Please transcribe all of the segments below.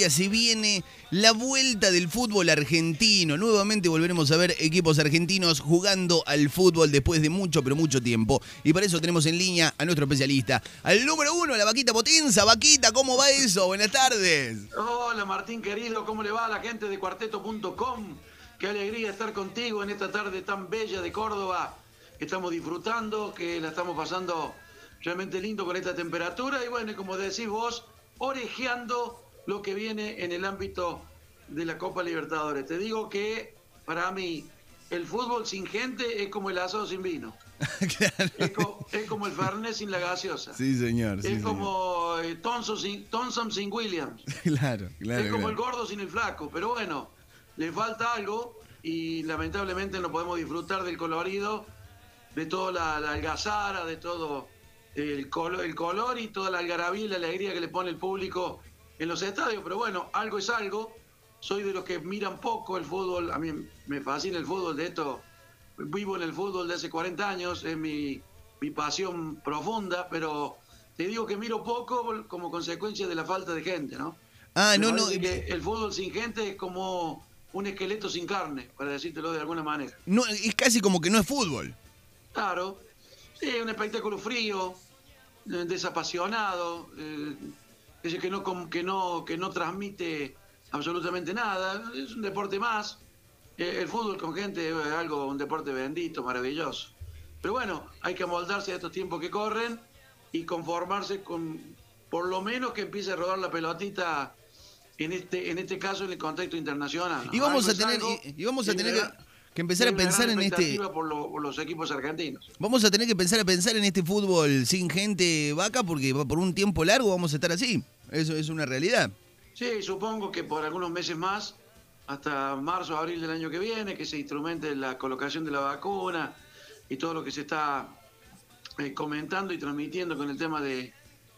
día se viene la vuelta del fútbol argentino. Nuevamente volveremos a ver equipos argentinos jugando al fútbol después de mucho, pero mucho tiempo. Y para eso tenemos en línea a nuestro especialista, al número uno, la Vaquita Potenza. Vaquita, ¿cómo va eso? Buenas tardes. Hola Martín querido, ¿cómo le va a la gente de cuarteto.com? Qué alegría estar contigo en esta tarde tan bella de Córdoba. que Estamos disfrutando, que la estamos pasando realmente lindo con esta temperatura y bueno, como decís vos, orejeando lo que viene en el ámbito de la Copa Libertadores. Te digo que para mí el fútbol sin gente es como el asado sin vino. claro. Es, co- es como el Fernet sin la gaseosa. Sí, señor. sí, es señor. como eh, Thompson, sin, Thompson sin Williams. Claro, claro. es como el gordo sin el flaco. Pero bueno, le falta algo y lamentablemente no podemos disfrutar del colorido, de toda la, la algazara, de todo el, colo- el color y toda la algarabía y la alegría que le pone el público en los estadios. Pero bueno, algo es algo. Soy de los que miran poco el fútbol. A mí me fascina el fútbol. De esto, vivo en el fútbol de hace 40 años. Es mi, mi pasión profunda. Pero te digo que miro poco como consecuencia de la falta de gente, ¿no? Ah, Me no, no. el fútbol sin gente es como un esqueleto sin carne, para decírtelo de alguna manera. no. Es casi como que no es fútbol. Claro, sí, un espectáculo frío, eh, desapasionado, eh, ese que no, que, no, que no transmite absolutamente nada. Es un deporte más. Eh, el fútbol con gente es algo, un deporte bendito, maravilloso. Pero bueno, hay que amoldarse a estos tiempos que corren y conformarse con, por lo menos que empiece a rodar la pelotita en este, en este caso en el contexto internacional. Y vamos a es tener, y, y vamos a tener que, que empezar a pensar en este. expectativa Por, lo- por los equipos argentinos. Vamos a tener que empezar a pensar en este fútbol sin gente vaca porque por un tiempo largo vamos a estar así. Eso es una realidad. Sí, supongo que por algunos meses más, hasta marzo, abril del año que viene, que se instrumente la colocación de la vacuna y todo lo que se está eh, comentando y transmitiendo con el tema de,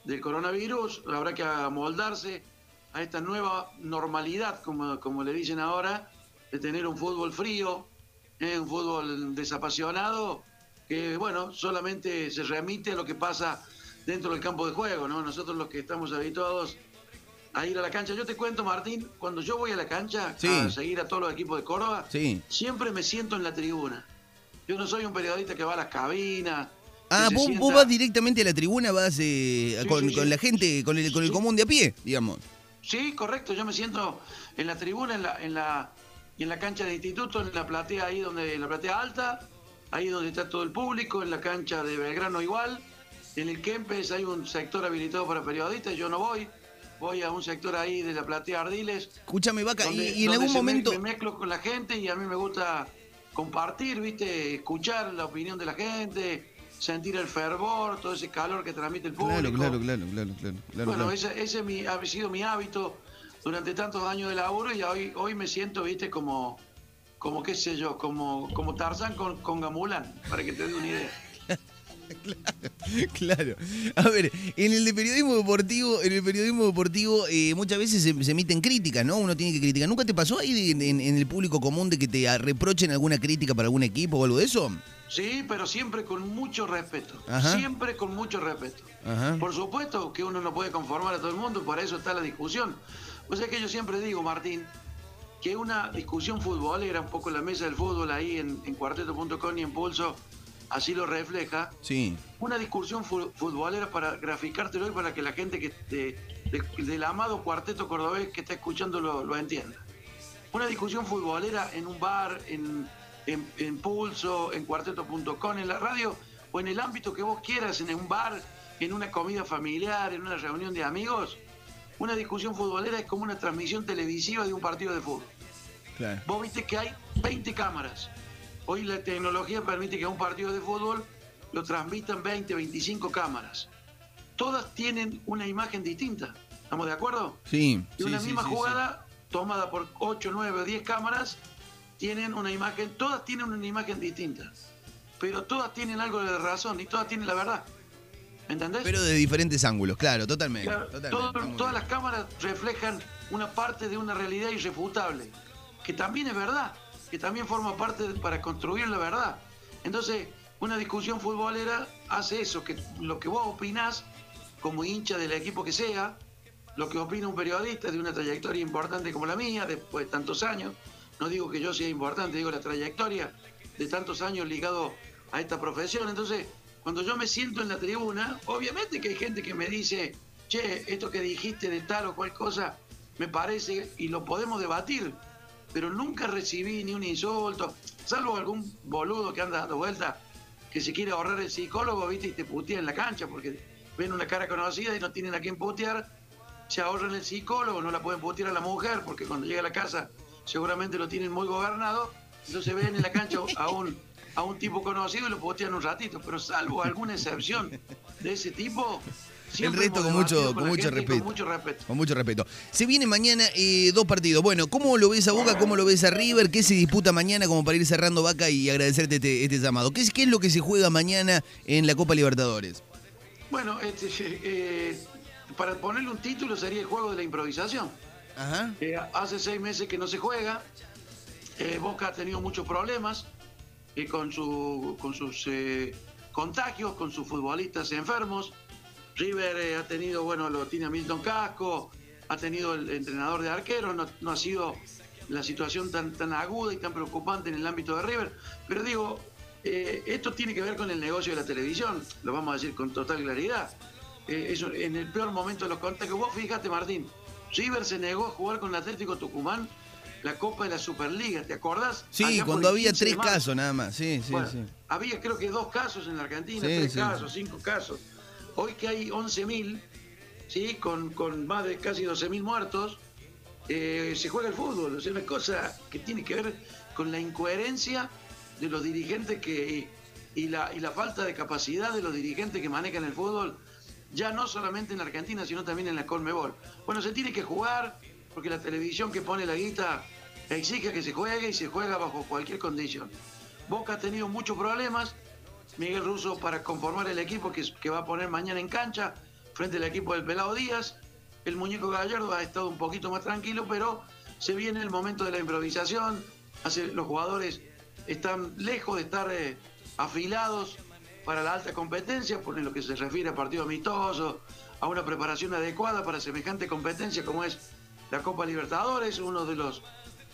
del coronavirus, habrá que amoldarse a esta nueva normalidad, como, como le dicen ahora, de tener un fútbol frío, eh, un fútbol desapasionado, que bueno, solamente se remite a lo que pasa dentro del campo de juego, ¿no? Nosotros los que estamos habituados a ir a la cancha. Yo te cuento, Martín, cuando yo voy a la cancha Sí. a seguir a todos los equipos de Córdoba, Sí. siempre me siento en la tribuna. Yo no soy un periodista que va a las cabinas. Ah, vos, sienta- vos vas directamente a la tribuna, vas eh, Sí, con, la gente, con el, con el común de a pie, digamos. Sí, correcto. Yo me siento en la tribuna, en la, en la, en la cancha de instituto, en la platea ahí donde, en la platea alta, ahí donde está todo el público, en la cancha de Belgrano igual. En el Kempes hay un sector habilitado para periodistas, yo no voy. Voy a un sector ahí de la platea Ardiles. Escúchame, vaca, y, donde- y en algún me- momento. Me, mezclo con la gente y a mí me gusta compartir, ¿viste? Escuchar la opinión de la gente, sentir el fervor, todo ese calor que transmite el público. Claro, claro, claro, claro, claro, claro, Bueno, claro. ese, ese es mi- ha sido mi hábito durante tantos años de laburo y hoy, hoy me siento, viste, como, como qué sé yo, como, como Tarzán con, con Gamulán, para que te dé una idea. Claro. A ver, en el de periodismo deportivo, en el periodismo deportivo eh, muchas veces se, se emiten críticas, ¿no? Uno tiene que criticar. ¿Nunca te pasó ahí en, en el público común de que te reprochen alguna crítica para algún equipo o algo de eso? Sí, pero siempre con mucho respeto. Ajá. Siempre con mucho respeto. Ajá. Por supuesto que uno no puede conformar a todo el mundo, para eso está la discusión. O sea que yo siempre digo, Martín, que una discusión futbolera, un poco la mesa del fútbol ahí en, en cuarteto.com y en Pulso, así lo refleja, Sí. una discusión fu- futbolera para graficártelo y para que la gente que de- del amado cuarteto cordobés que está escuchando lo, lo entienda. Una discusión futbolera en un bar, en, en- en pulso, en cuarteto.com, en la radio o en el ámbito que vos quieras, en un bar, en una comida familiar, en una reunión de amigos. Una discusión futbolera es como una transmisión televisiva de un partido de fútbol. Claro. Vos viste que hay 20 cámaras. Hoy la tecnología permite que un partido de fútbol lo transmitan 20, 25 cámaras. Todas tienen una imagen distinta. ¿Estamos de acuerdo? Sí. Y una sí, misma sí, sí. jugada tomada por 8, 9 o 10 cámaras tienen una imagen, todas tienen una imagen distinta. Pero todas tienen algo de razón y todas tienen la verdad. ¿Me entendés? Pero de diferentes ángulos, claro, totalmente. Claro, totalmente, todo- está muy todas las cámaras reflejan una parte de una realidad irrefutable, que también es verdad, que también forma parte de- para construir la verdad. Entonces, una discusión futbolera hace eso, que lo que vos opinás como hincha del equipo que sea, lo que opina un periodista de una trayectoria importante como la mía, después de tantos años. No digo que yo sea importante, digo la trayectoria de tantos años ligado a esta profesión. Entonces, cuando yo me siento en la tribuna, obviamente que hay gente que me dice, che, esto que dijiste de tal o cual cosa, me parece, y lo podemos debatir, pero nunca recibí ni un insulto, salvo algún boludo que anda dando vueltas, que se quiere ahorrar el psicólogo, viste, y te putea en la cancha, porque ven una cara conocida y no tienen a quién putear, se ahorran el psicólogo, no la pueden putear a la mujer, porque cuando llega a la casa seguramente lo tienen muy gobernado, entonces ven en la cancha a un a un tipo conocido y lo putean un ratito, pero salvo alguna excepción de ese tipo. El resto con mucho, con, mucho respeto. con mucho respeto. Con mucho respeto. Se viene mañana eh, dos partidos. Bueno, ¿cómo lo ves a Boca? ¿Cómo lo ves a River? ¿Qué se disputa mañana como para ir cerrando Vaca y agradecerte este, este llamado? ¿Qué es, ¿Qué es lo que se juega mañana en la Copa Libertadores? Bueno, este, eh, para ponerle un título sería el juego de la improvisación. Ajá. Eh, hace seis meses que no se juega. Boca ha tenido muchos problemas con, su, con sus eh, contagios, con sus futbolistas enfermos. River eh, ha tenido, bueno, lo tiene a Milton Casco, ha tenido el entrenador de arquero, no, ha sido la situación tan, tan aguda y tan preocupante en el ámbito de River. Pero digo, eh, esto tiene que ver con el negocio de la televisión, lo vamos a decir con total claridad. eso, en el peor momento de los contagios, vos fíjate Martín, River se negó a jugar con el Atlético Tucumán la Copa de la Superliga, ¿te acordás? Sí, cuando había tres casos nada más, sí, sí, sí. Había creo que dos casos en la Argentina, tres casos, cinco casos. Hoy que hay 11.000, ¿sí? Con, con más de casi 12.000 muertos, eh, se juega el fútbol. es una cosa que tiene que ver con la incoherencia de los dirigentes que y la, y la falta de capacidad de los dirigentes que manejan el fútbol, ya no solamente en la Argentina, sino también en la Colmebol. Bueno, se tiene que jugar, porque la televisión que pone la guita exige que se juegue y se juega bajo cualquier condición. Boca ha tenido muchos problemas, Miguel Russo para conformar el equipo que, va a poner mañana en cancha frente al equipo del Pelado Díaz. El muñeco Gallardo ha estado un poquito más tranquilo, pero se viene el momento de la improvisación. los jugadores están lejos de estar eh, afilados para la alta competencia, por lo que se refiere a partido amistoso, a una preparación adecuada para semejante competencia como es la Copa Libertadores, uno de los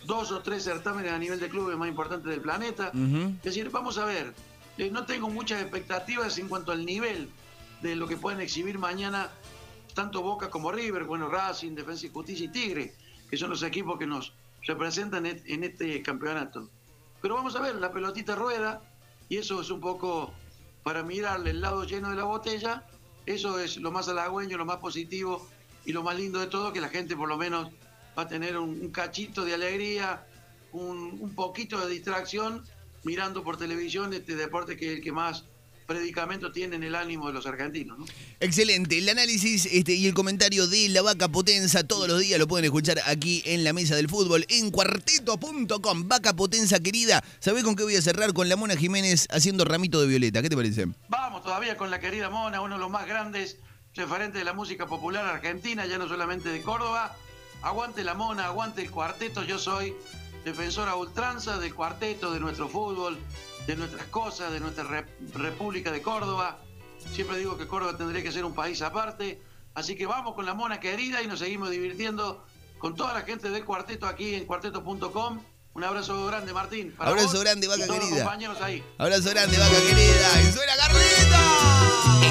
dos o tres certámenes a nivel de clubes más importantes del planeta. Es decir, vamos a ver, eh, no tengo muchas expectativas en cuanto al nivel de lo que pueden exhibir mañana tanto Boca como River, bueno, Racing, Defensa y Justicia y Tigre, que son los equipos que nos representan en este campeonato. Pero vamos a ver, la pelotita rueda, y eso es un poco para mirarle el lado lleno de la botella, eso es lo más halagüeño, lo más positivo y lo más lindo de todo, que la gente por lo menos va a tener un, cachito de alegría, un, poquito de distracción mirando por televisión este deporte que es el que más predicamento tiene en el ánimo de los argentinos. Excelente. El análisis este, y el comentario de la vaca potenza todos los días lo pueden escuchar aquí en la mesa del fútbol en cuarteto.com. Vaca potenza querida. ¿Sabés con qué voy a cerrar? Con la Mona Jiménez haciendo ramito de violeta. ¿Qué te parece? Vamos todavía con la querida Mona, uno de los más grandes referente de la música popular argentina, ya no solamente de Córdoba. Aguante la mona, aguante el cuarteto. Yo soy defensora ultranza del cuarteto, de nuestro fútbol, de nuestras cosas, de nuestra República de Córdoba. Siempre digo que Córdoba tendría que ser un país aparte. Así que vamos con la mona querida y nos seguimos divirtiendo con toda la gente del cuarteto aquí en cuarteto.com. Un abrazo grande, Martín. abrazo grande, vaca querida. Abrazo grande, vaca querida. ¡Y suena Carlita!